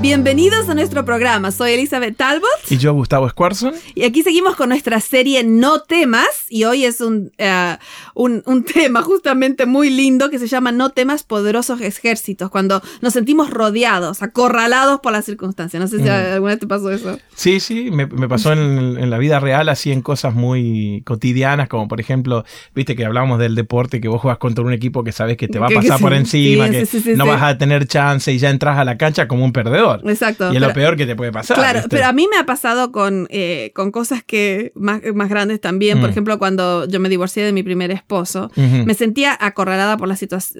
Bienvenidos a nuestro programa. Soy Elizabeth Talbot. Y yo, Gustavo Squarson. Y aquí seguimos con nuestra serie No temas. Y hoy es un, eh, un, un, tema justamente muy lindo que se llama No temas poderosos ejércitos. Cuando nos sentimos rodeados, acorralados por las circunstancias. No sé si mm. alguna vez te pasó eso. Sí, sí, me, me pasó en, en, la vida real, así en cosas muy cotidianas, como por ejemplo, viste que hablábamos del deporte, que vos juegas contra un equipo que sabes que te va a pasar por encima, que no vas a tener chance y ya entras a la cancha como un perdedor. Exacto. Y es lo peor que te puede pasar. Claro, pero a mí me ha pasado con, eh, con cosas que más, más grandes también. Por mm. ejemplo, cuando yo me divorcié de mi primer esposo, me sentía acorralada por la,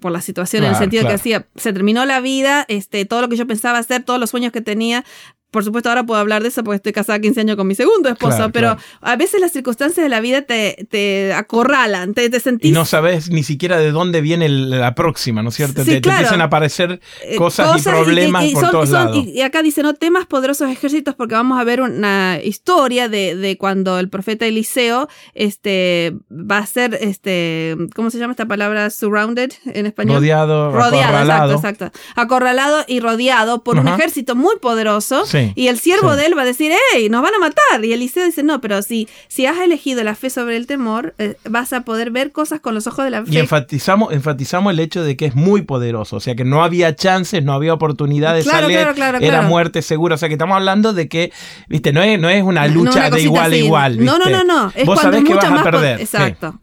por la situación, en el sentido que decía, se terminó la vida, este, todo lo que yo pensaba hacer, todos los sueños que tenía, por supuesto, ahora puedo hablar de eso porque estoy casada 15 años con mi segundo esposo, pero a veces las circunstancias de la vida te, te acorralan, te, te, sentís... Y no sabes ni siquiera de dónde viene la próxima, ¿no es cierto? te, empiezan a aparecer eh, cosas, y problemas por todos lados. Y, acá dice, no temas poderosos ejércitos porque vamos a ver una historia de, de, cuando el profeta Eliseo este, va a ser, este, ¿cómo se llama esta palabra? Surrounded en español. Rodeado, rodeado acorralado. Exacto, exacto. Acorralado y rodeado por un ejército muy poderoso. Sí y el siervo de él va a decir, hey, nos van a matar. Y Eliseo dice, no, pero si, si has elegido la fe sobre el temor, eh, vas a poder ver cosas con los ojos de la fe. Y enfatizamos, enfatizamos el hecho de que es muy poderoso, o sea que no había chances, no había oportunidad de salir, era muerte segura. O sea que estamos hablando de que, viste, no es, no es una lucha de igual a igual. No, no, no, no. Es Vos sabés que vas a perder. Exacto.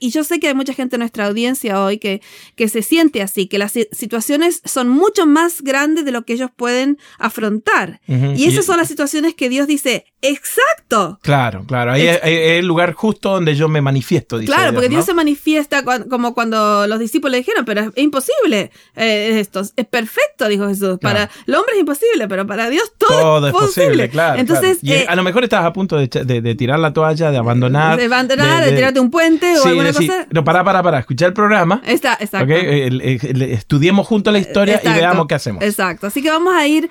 y yo sé que hay mucha gente en nuestra audiencia hoy que, que se siente así, que las situaciones son mucho más grandes de lo que ellos pueden afrontar. Y esas son las situaciones que Dios dice, exacto. Claro, claro. Ahí es, el lugar justo donde yo me manifiesto. Dice claro, porque Dios se manifiesta como cuando los discípulos le dijeron, pero es imposible eh, esto. Es perfecto, dijo Jesús. Para el hombre es imposible, pero para Dios todo, es posible. claro. Entonces, Y eh, a lo mejor estás a punto de, tirar la toalla, de abandonar. De abandonar, de, tirarte un puente o alguna cosa. No, para, para, para. Escuchar el programa. Está, exacto. estudiemos juntos la historia y veamos qué hacemos. Exacto. Así que vamos a ir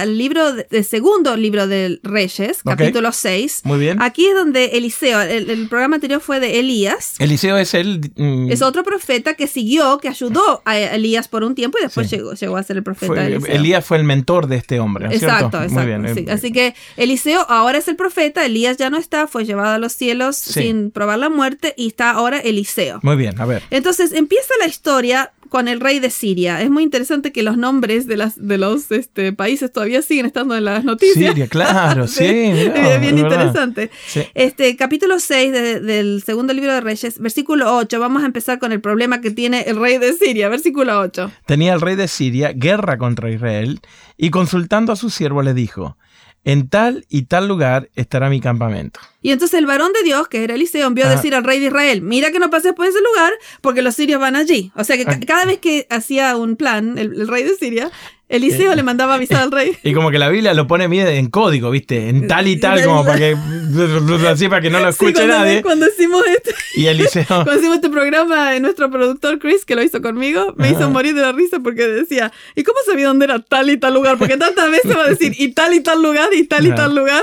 al libro, de, segundo libro del Reyes, capítulo 6. Muy bien. Aquí es donde Eliseo, el, programa anterior fue de Elías. Eliseo es el... Mm, es otro profeta que siguió, que ayudó a Elías por un tiempo y después llegó, llegó a ser el profeta. Elías fue el mentor de este hombre. exacto, exacto. Muy bien. Eh, Así que Eliseo ahora es el profeta, Elías ya no está, fue llevado a los cielos sin probar la muerte y está ahora Eliseo. Muy bien, a ver. Entonces empieza la historia con el rey de Siria. Es muy interesante que los nombres de, las, de los este, países todavía siguen estando en las noticias. Siria, claro, sí. bien interesante. Este, capítulo 6 del segundo libro de Reyes, versículo 8. Vamos a empezar con el problema que tiene el rey de Siria. Versículo 8. Tenía el rey de Siria guerra contra Israel y consultando a su siervo le dijo, en tal y tal lugar estará mi campamento. Y entonces el varón de Dios, que era Eliseo, envió a decir al rey de Israel, mira que no pases por ese lugar porque los sirios van allí. O sea que cada vez que hacía un plan, el rey de Siria, Eliseo le mandaba avisar al rey. Y como que la Biblia lo pone en código, ¿viste? En tal y tal, como para que, así para que no lo escuche nadie. Cuando hicimos este, y Eliseo. Cuando hicimos este programa, nuestro productor Chris, que lo hizo conmigo, me hizo morir de la risa porque decía, ¿y cómo sabía dónde era tal y tal lugar? Porque tantas veces va a decir, y tal y tal lugar, y tal y tal lugar.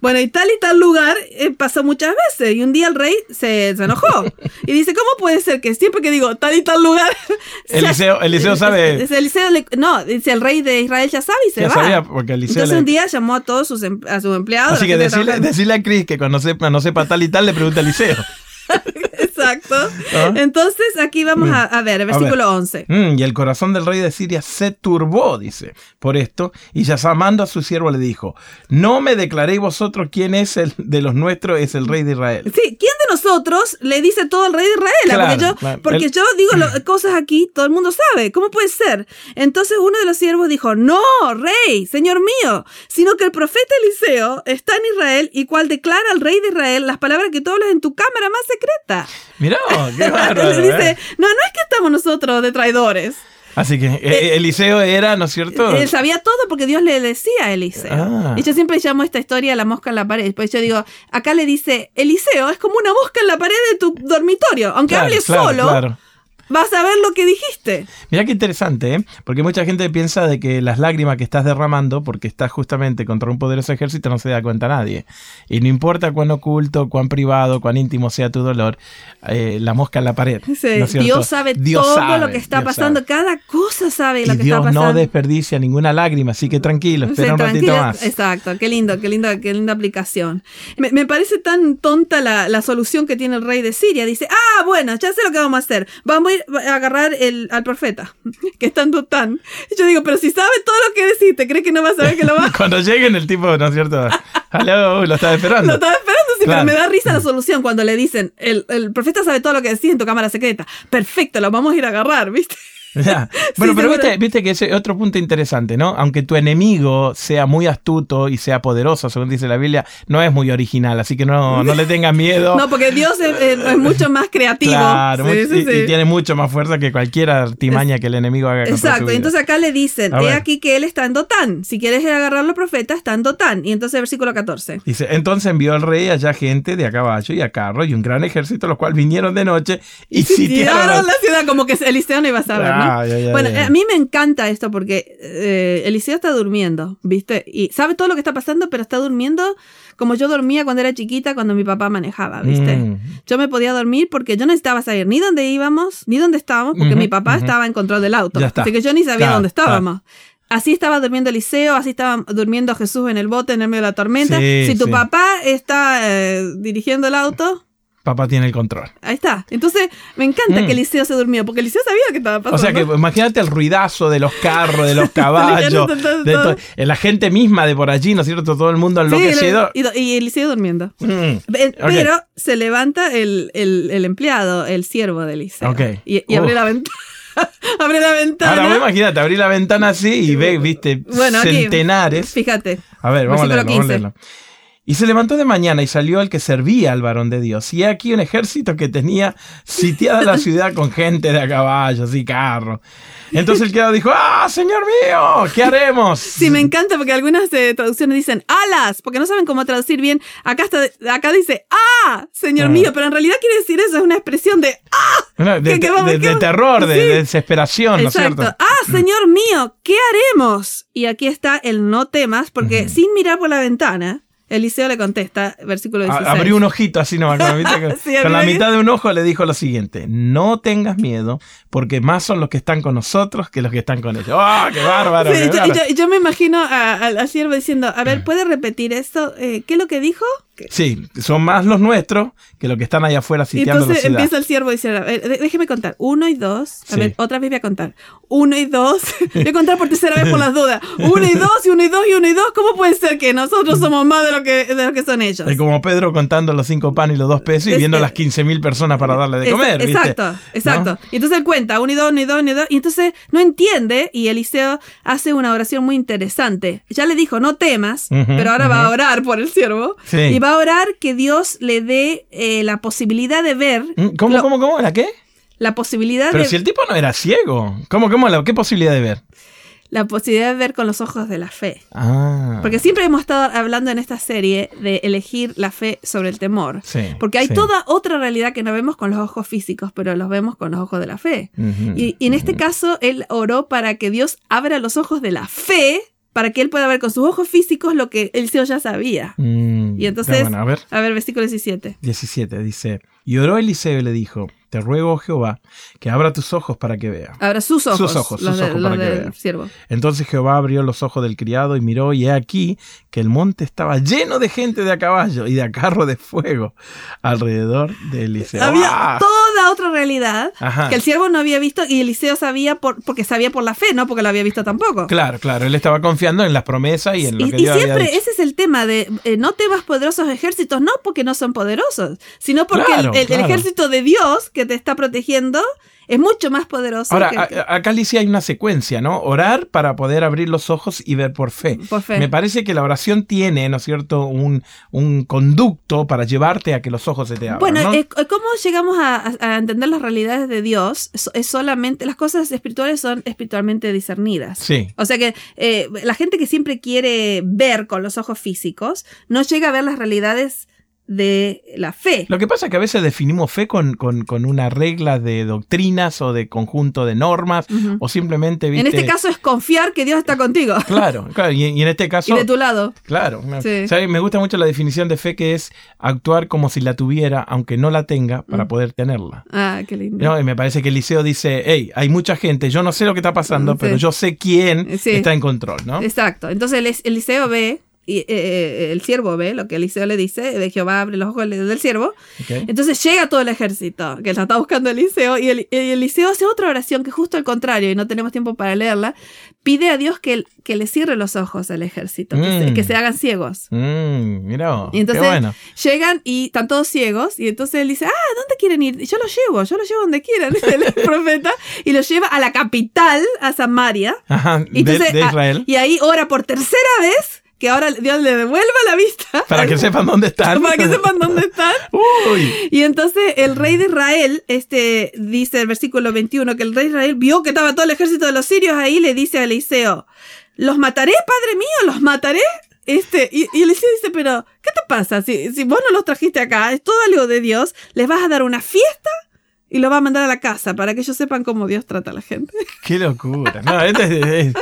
Bueno, y tal y tal lugar eh, pasó muchas veces. Y un día el rey se, se, enojó. Y dice, ¿cómo puede ser que siempre que digo tal y tal lugar... Eliseo, Eliseo sabe... Eliseo no, dice el rey de Israel ya sabe y se va. Sabía porque Entonces un día llamó a todos sus, em, a sus empleados. Así que decirle, a Chris que cuando sepa, no sepa tal y tal, le pregunta a Eliseo. Exacto. ¿Ah? Entonces, aquí vamos mm. a, ver, el versículo 11. Mm, y el corazón del rey de Siria se turbó, dice, por esto, y llamando a su siervo le dijo, no me declaréis vosotros quién es el de los nuestros, es el rey de Israel. Sí, ¿quién nosotros le dice todo al rey de Israel? porque yo, digo cosas aquí, todo el mundo sabe, ¿cómo puede ser? Entonces uno de los siervos dijo, no, rey, señor mío, sino que el profeta Eliseo está en Israel y cual declara al rey de Israel las palabras que tú hablas en tu cámara más secreta. Mira, qué bárbaro. Dice, ¿eh? no, no es que estamos nosotros de traidores. Así que eh, eh, Eliseo era, ¿no es cierto? Él sabía todo porque Dios le decía a Eliseo. Ah. Y yo siempre llamo esta historia la mosca en la pared. Después yo digo, acá le dice, Eliseo es como una mosca en la pared de tu dormitorio. Aunque hable solo, vas a ver lo que dijiste. Mira qué interesante, ¿eh? porque mucha gente piensa de que las lágrimas que estás derramando, porque estás justamente contra un poderoso ejército, no se da cuenta nadie. Y no importa cuán oculto, cuán privado, cuán íntimo sea tu dolor, eh, la mosca en la pared. Dios sabe todo lo que está pasando, cada cosa sabe lo que está pasando. no desperdicia ninguna lágrima, así que tranquilo, espera un ratito más. Exacto, qué lindo, qué linda, qué linda aplicación. Me, parece tan tonta la, la solución que tiene el rey de Siria. Dice, ah, bueno, ya sé lo que vamos a hacer. Vamos a ir agarrar el, al profeta, que está en Dotán. yo digo, pero si sabe todo lo que decís, ¿te crees que no va a saber que lo va? cuando lleguen el tipo, ¿no es cierto? Hello, lo estaba esperando. Lo estaba esperando, sí, pero me da risa la solución cuando le dicen, el, el profeta sabe todo lo que decís en tu cámara secreta. Perfecto, lo vamos a ir a agarrar, ¿viste? Bueno, pero viste, viste, que ese otro punto interesante, ¿no? Aunque tu enemigo sea muy astuto y sea poderoso, según dice la Biblia, no es muy original, así que no, no le tengas miedo. no, porque Dios es, mucho más creativo. Claro, y, tiene mucho más fuerza que cualquier artimaña que el enemigo haga. Exacto, entonces acá le dicen, he aquí que él está en Dotán. Si quieres agarrarlo, profeta, está en Dotán. Y entonces versículo 14. Dice, entonces envió el rey allá gente de a caballo y a carro y un gran ejército, los cuales vinieron de noche y, sitiaron la ciudad como que Eliseo no iba a saber, bueno, a mí me encanta esto porque eh, Eliseo está durmiendo, ¿viste? Y sabe todo lo que está pasando, pero está durmiendo como yo dormía cuando era chiquita, cuando mi papá manejaba, ¿viste? Mm. Yo me podía dormir porque yo no necesitaba saber ni dónde íbamos, ni dónde estábamos, porque mi papá estaba en control del auto. Así que yo ni sabía dónde estábamos. Así estaba durmiendo Eliseo, así estaba durmiendo Jesús en el bote en el medio de la tormenta. si tu papá está eh, dirigiendo el auto, Papá tiene el control. Ahí está. Entonces, me encanta que mm. Eliseo se durmió, porque Eliseo sabía que estaba pasando. O sea, que imagínate el ruidazo de los carros, de los caballos, de la gente misma de por allí, ¿no es cierto? Todo el mundo enloquecido. Sí, y, Eliseo durmiendo. Mm. Pero se levanta el, empleado, el siervo de Eliseo. Y, abre la ventana. abre la ventana. Ahora, imagínate, abrí la ventana así y ve, viste, centenares. fíjate. A ver, vamos a leerlo, vamos a leerlo. Y se levantó de mañana y salió el que servía al varón de Dios. Y aquí un ejército que tenía sitiada la ciudad con gente de a caballos y carros. Entonces el criado dijo, ¡ah, señor mío! ¿Qué haremos? Sí, me encanta porque algunas eh, traducciones dicen alas, porque no saben cómo traducir bien. Acá, está, acá dice, ¡ah, señor ah. mío! Pero en realidad quiere decir eso, es una expresión de ¡ah! De, terror, de, desesperación, ¿no es cierto? ¡ah, señor mío! ¿Qué haremos? Y aquí está el no temas, porque sin mirar por la ventana, Eliseo le contesta, versículo 16. Abrió un ojito así nomás, con, la mitad de un ojo le dijo lo siguiente, no tengas miedo, porque más son los que están con nosotros que los que están con ellos. ¡Ah, qué bárbaro! yo, me imagino al siervo diciendo, a ver, mm. ¿puede repetir esto? Eh, ¿Qué es lo que dijo? Sí, son más los nuestros que los que están allá afuera sitiando Entonces empieza el siervo y dice, déjeme contar, uno y dos, a ver, otra vez voy a contar, uno y dos, voy a contar por tercera vez por las dudas, uno y dos, y uno y dos, y uno y dos, ¿cómo puede ser que nosotros somos más de lo que, de lo que son ellos? Es como Pedro contando los cinco panes y los dos pesos y viendo las 15 mil personas para darle de comer. Exacto, exacto. Y entonces él cuenta, uno y dos, uno y dos, uno y dos, y entonces no entiende y Eliseo hace una oración muy interesante. Ya le dijo, no temas, pero ahora va a orar por el siervo y va a orar que Dios le dé eh, la posibilidad de ver. Mm, ¿Cómo, cómo, cómo? ¿La qué? La posibilidad Pero si el tipo no era ciego. ¿Cómo, cómo? La, ¿Qué posibilidad de ver? La posibilidad de ver con los ojos de la fe. Ah. Porque siempre hemos estado hablando en esta serie de elegir la fe sobre el temor. Sí, Porque hay toda otra realidad que no vemos con los ojos físicos, pero los vemos con los ojos de la fe. y, en este caso, él oró para que Dios abra los ojos de la fe para que él pueda ver con sus ojos físicos lo que Eliseo ya sabía. Mm, y entonces, a, ver. a ver, versículo 17. 17 dice, y oró Eliseo y le dijo, te ruego, Jehová, que abra tus ojos para que vea. Abra sus ojos. Sus ojos, sus ojos para que vea. Siervo. Entonces Jehová abrió los ojos del criado y miró, y he aquí que el monte estaba lleno de gente de a caballo y de a carro de fuego alrededor de Eliseo. Había toda otra realidad que el siervo no había visto y Eliseo sabía por, porque sabía por la fe, no porque lo había visto tampoco. Claro, claro. Él estaba confiando en las promesas y en lo que Dios Y siempre ese es el tema de eh, no temas poderosos ejércitos, no porque no son poderosos, sino porque el, ejército de Dios, que que te está protegiendo es mucho más poderoso. Ahora, acá Alicia hay una secuencia, ¿no? Orar para poder abrir los ojos y ver por fe. Por fe. Me parece que la oración tiene, ¿no es cierto?, un, un conducto para llevarte a que los ojos se te abran. Bueno, ¿cómo llegamos a, entender las realidades de Dios? Es, solamente, las cosas espirituales son espiritualmente discernidas. Sí. O sea que eh, la gente que siempre quiere ver con los ojos físicos no llega a ver las realidades de la fe. Lo que pasa es que a veces definimos fe con, con, una regla de doctrinas o de conjunto de normas o simplemente... En este caso es confiar que Dios está contigo. Claro, claro. Y, en este caso... Y de tu lado. Claro. Me gusta mucho la definición de fe que es actuar como si la tuviera, aunque no la tenga, para mm. poder tenerla. Ah, qué lindo. Y me parece que Eliseo dice, hey, hay mucha gente, yo no sé lo que está pasando, pero yo sé quién está en control, ¿no? Exacto. Entonces Eliseo ve y eh, eh, el siervo ve lo que Eliseo le dice, de Jehová abre los ojos del siervo. Entonces llega todo el ejército que está buscando Eliseo y, el, Eliseo hace otra oración que justo al contrario, y no tenemos tiempo para leerla, pide a Dios que, que le cierre los ojos al ejército, que, se, mm. hagan ciegos. Mm, mira, y entonces llegan y están todos ciegos y entonces él dice, ah, ¿dónde quieren ir? Yo los llevo, yo los llevo donde quieran, el profeta, y los lleva a la capital, a Samaria. de, Israel. y ahí ora por tercera vez que ahora Dios le devuelva la vista. Para que sepan dónde están. Para que sepan dónde están. Uy. Y entonces el rey de Israel, este, dice el versículo 21, que el rey de Israel vio que estaba todo el ejército de los sirios ahí, le dice a Eliseo, los mataré, padre mío, los mataré. Este, y, y Eliseo dice, pero, ¿qué te pasa? Si, si vos no los trajiste acá, es todo algo de Dios, ¿les vas a dar una fiesta? y lo va a mandar a la casa para que ellos sepan cómo Dios trata a la gente. ¡Qué locura! No, este es,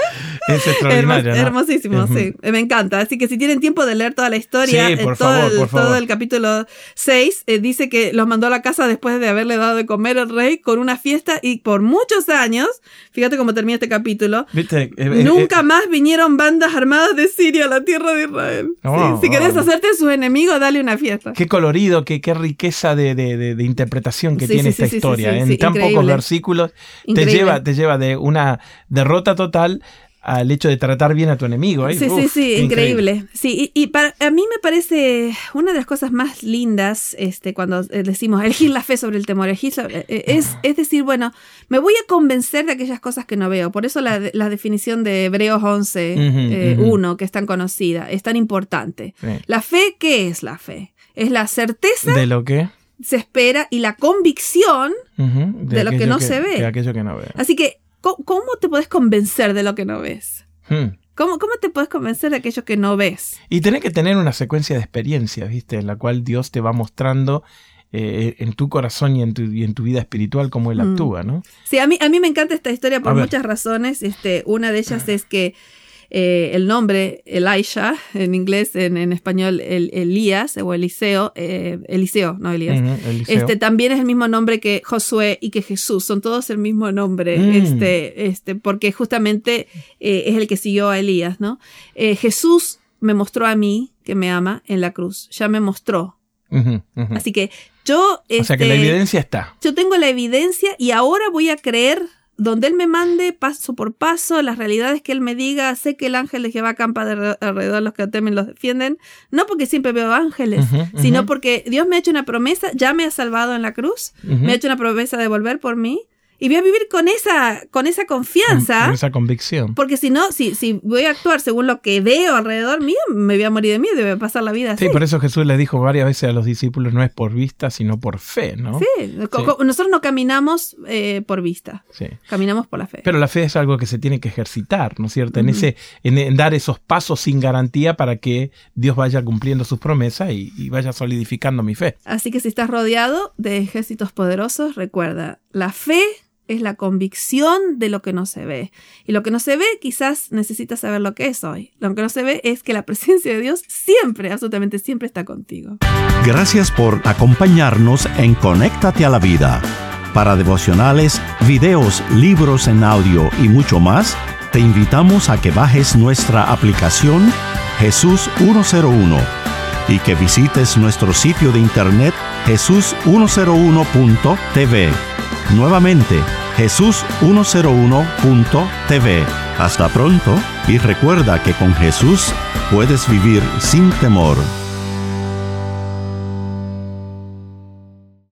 extraordinario. Hermosísimo, sí. Me encanta. Así que si tienen tiempo de leer toda la historia, por todo, favor, el, por todo el capítulo 6, eh, dice que los mandó a la casa después de haberle dado de comer al rey con una fiesta y por muchos años, fíjate cómo termina este capítulo, eh, eh, nunca más vinieron bandas armadas de Siria a la tierra de Israel. Oh, si querés hacerte sus enemigos, dale una fiesta. Qué colorido, qué, qué riqueza de, de, de, interpretación que tiene esta historia historia. en tan pocos versículos te lleva, te lleva de una derrota total al hecho de tratar bien a tu enemigo. Sí, sí, sí, increíble. Sí, y, para, a mí me parece una de las cosas más lindas este, cuando eh, decimos elegir la fe sobre el temor, eh, eh, es, es decir, bueno, me voy a convencer de aquellas cosas que no veo. Por eso la, la definición de Hebreos 11, 1, que es tan conocida, es tan importante. La fe, ¿qué es la fe? Es la certeza. ¿De lo que? se espera y la convicción de, lo que no se ve. De aquello que no ve. Así que, ¿cómo, te puedes convencer de lo que no ves? Hmm. ¿Cómo, ¿Cómo, te puedes convencer de aquello que no ves? Y tenés que tener una secuencia de experiencias, ¿viste? En la cual Dios te va mostrando eh, en tu corazón y en tu, y en tu vida espiritual cómo Él hmm. actúa, ¿no? Sí, a mí, a mí me encanta esta historia por muchas razones. Este, una de ellas es que eh, el nombre Elisha, en inglés, en, español el, Elías o Eliseo, eh, Eliseo, no Elías, este también es el mismo nombre que Josué y que Jesús, son todos el mismo nombre, mm. este, este, porque justamente eh, es el que siguió a Elías, ¿no? Jesús me mostró a mí que me ama en la cruz, ya me mostró. Así que yo... o sea que la este, evidencia está. Yo tengo la evidencia y ahora voy a creer donde Él me mande paso por paso, las realidades que Él me diga, sé que el ángel de Jehová campa alrededor de los que temen los defienden, no porque siempre veo ángeles, sino porque Dios me ha hecho una promesa, ya me ha salvado en la cruz, me ha hecho una promesa de volver por mí, y voy a vivir con esa, con esa confianza. Con esa convicción. Porque si no, si, si voy a actuar según lo que veo alrededor mío, me voy a morir de miedo, debe pasar la vida así. Sí, por eso Jesús le dijo varias veces a los discípulos, no es por vista, sino por fe, ¿no? Sí, nosotros no caminamos eh, por vista, sí. caminamos por la fe. Pero la fe es algo que se tiene que ejercitar, ¿no es cierto? En, ese, en, dar esos pasos sin garantía para que Dios vaya cumpliendo sus promesas y, y vaya solidificando mi fe. Así que si estás rodeado de ejércitos poderosos, recuerda, la fe es la convicción de lo que no se ve. Y lo que no se ve quizás necesita saber lo que es hoy. Lo que no se ve es que la presencia de Dios siempre, absolutamente siempre está contigo. Gracias por acompañarnos en Conéctate a la Vida. Para devocionales, videos, libros en audio y mucho más, te invitamos a que bajes nuestra aplicación Jesús 101 y que visites nuestro sitio de internet jesús101.tv. Nuevamente, jesús101.tv. Hasta pronto y recuerda que con Jesús puedes vivir sin temor.